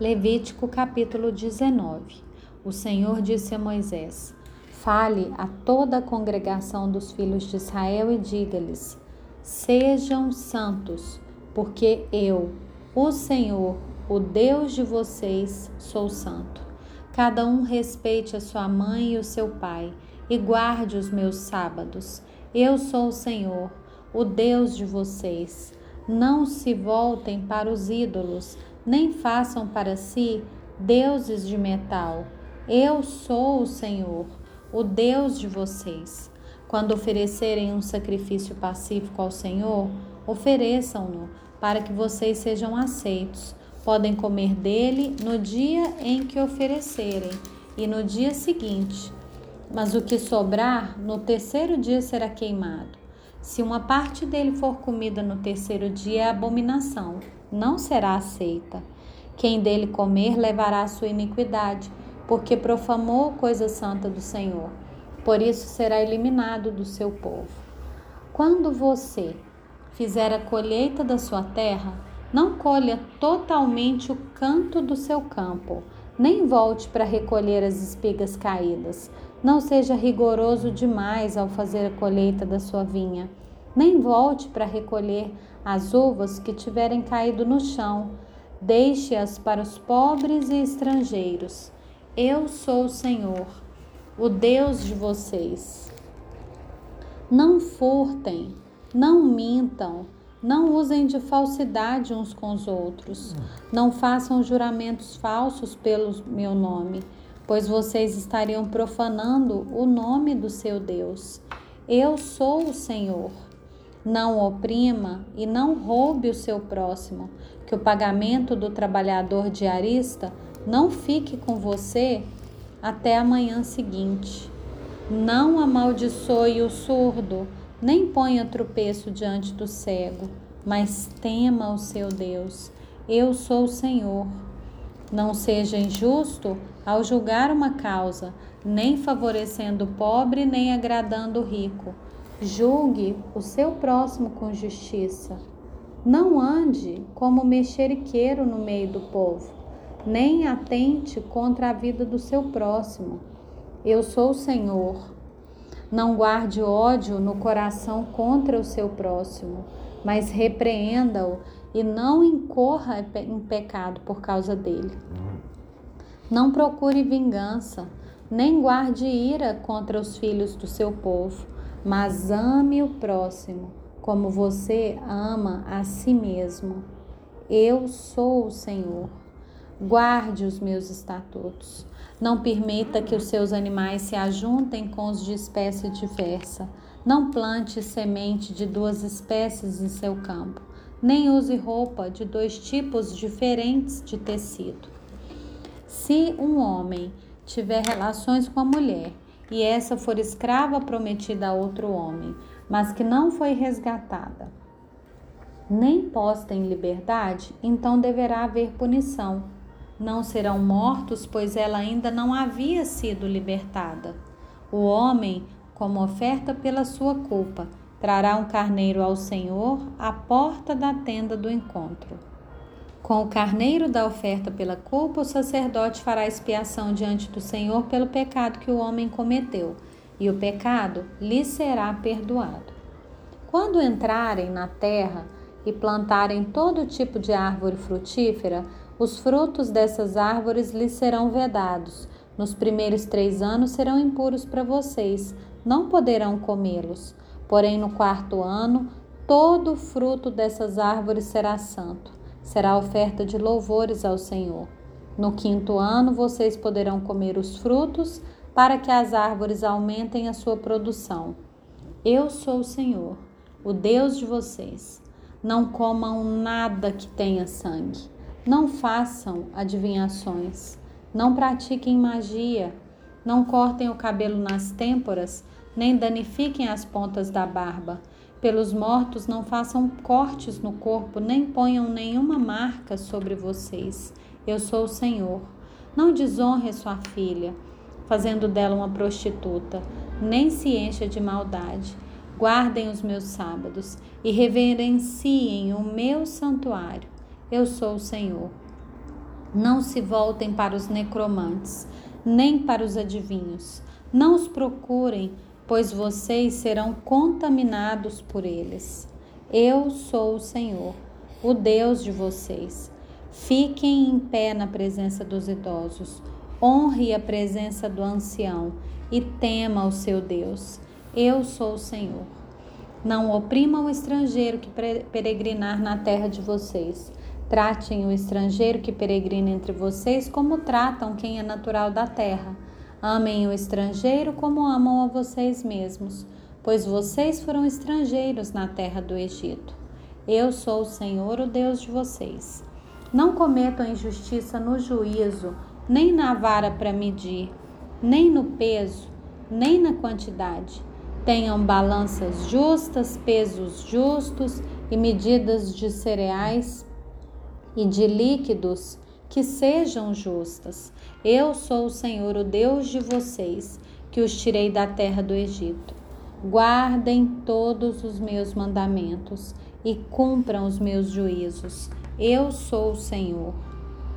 Levítico capítulo 19. O Senhor disse a Moisés: Fale a toda a congregação dos filhos de Israel e diga-lhes: Sejam santos, porque eu, o Senhor, o Deus de vocês, sou santo. Cada um respeite a sua mãe e o seu pai, e guarde os meus sábados. Eu sou o Senhor, o Deus de vocês. Não se voltem para os ídolos, nem façam para si deuses de metal. Eu sou o Senhor, o Deus de vocês. Quando oferecerem um sacrifício pacífico ao Senhor, ofereçam-no para que vocês sejam aceitos. Podem comer dele no dia em que oferecerem e no dia seguinte. Mas o que sobrar, no terceiro dia será queimado. Se uma parte dele for comida no terceiro dia, é abominação não será aceita. Quem dele comer levará a sua iniquidade, porque profanou coisa santa do Senhor. Por isso será eliminado do seu povo. Quando você fizer a colheita da sua terra, não colha totalmente o canto do seu campo, nem volte para recolher as espigas caídas. Não seja rigoroso demais ao fazer a colheita da sua vinha, nem volte para recolher as uvas que tiverem caído no chão, deixe-as para os pobres e estrangeiros. Eu sou o Senhor, o Deus de vocês. Não furtem, não mintam, não usem de falsidade uns com os outros, não façam juramentos falsos pelo meu nome, pois vocês estariam profanando o nome do seu Deus. Eu sou o Senhor. Não oprima e não roube o seu próximo, que o pagamento do trabalhador diarista não fique com você até a manhã seguinte. Não amaldiçoe o surdo, nem ponha tropeço diante do cego, mas tema o seu Deus. Eu sou o Senhor. Não seja injusto ao julgar uma causa, nem favorecendo o pobre, nem agradando o rico Julgue o seu próximo com justiça. Não ande como mexeriqueiro no meio do povo, nem atente contra a vida do seu próximo. Eu sou o Senhor. Não guarde ódio no coração contra o seu próximo, mas repreenda-o e não incorra em pecado por causa dele. Não procure vingança, nem guarde ira contra os filhos do seu povo mas ame o próximo como você ama a si mesmo. Eu sou o Senhor. Guarde os meus estatutos. Não permita que os seus animais se ajuntem com os de espécie diversa. Não plante semente de duas espécies em seu campo. Nem use roupa de dois tipos diferentes de tecido. Se um homem tiver relações com a mulher e essa for escrava prometida a outro homem, mas que não foi resgatada, nem posta em liberdade, então deverá haver punição. Não serão mortos, pois ela ainda não havia sido libertada. O homem, como oferta pela sua culpa, trará um carneiro ao Senhor à porta da tenda do encontro. Com o carneiro da oferta pela culpa, o sacerdote fará expiação diante do Senhor pelo pecado que o homem cometeu, e o pecado lhe será perdoado. Quando entrarem na terra e plantarem todo tipo de árvore frutífera, os frutos dessas árvores lhes serão vedados. Nos primeiros três anos serão impuros para vocês, não poderão comê-los. Porém, no quarto ano, todo o fruto dessas árvores será santo será oferta de louvores ao Senhor. No quinto ano vocês poderão comer os frutos, para que as árvores aumentem a sua produção. Eu sou o Senhor, o Deus de vocês. Não comam nada que tenha sangue. Não façam adivinhações. Não pratiquem magia. Não cortem o cabelo nas têmporas, nem danifiquem as pontas da barba pelos mortos não façam cortes no corpo, nem ponham nenhuma marca sobre vocês. Eu sou o Senhor. Não desonre sua filha, fazendo dela uma prostituta, nem se encha de maldade. Guardem os meus sábados e reverenciem o meu santuário. Eu sou o Senhor. Não se voltem para os necromantes, nem para os adivinhos. Não os procurem, pois vocês serão contaminados por eles. Eu sou o Senhor, o Deus de vocês. Fiquem em pé na presença dos idosos. Honre a presença do ancião e tema o seu Deus. Eu sou o Senhor. Não oprimam o estrangeiro que peregrinar na terra de vocês. Tratem o estrangeiro que peregrina entre vocês como tratam quem é natural da terra. Amem o estrangeiro como amam a vocês mesmos, pois vocês foram estrangeiros na terra do Egito. Eu sou o Senhor, o Deus de vocês. Não cometam injustiça no juízo, nem na vara para medir, nem no peso, nem na quantidade. Tenham balanças justas, pesos justos e medidas de cereais e de líquidos que sejam justas. Eu sou o Senhor, o Deus de vocês, que os tirei da terra do Egito. Guardem todos os meus mandamentos e cumpram os meus juízos. Eu sou o Senhor.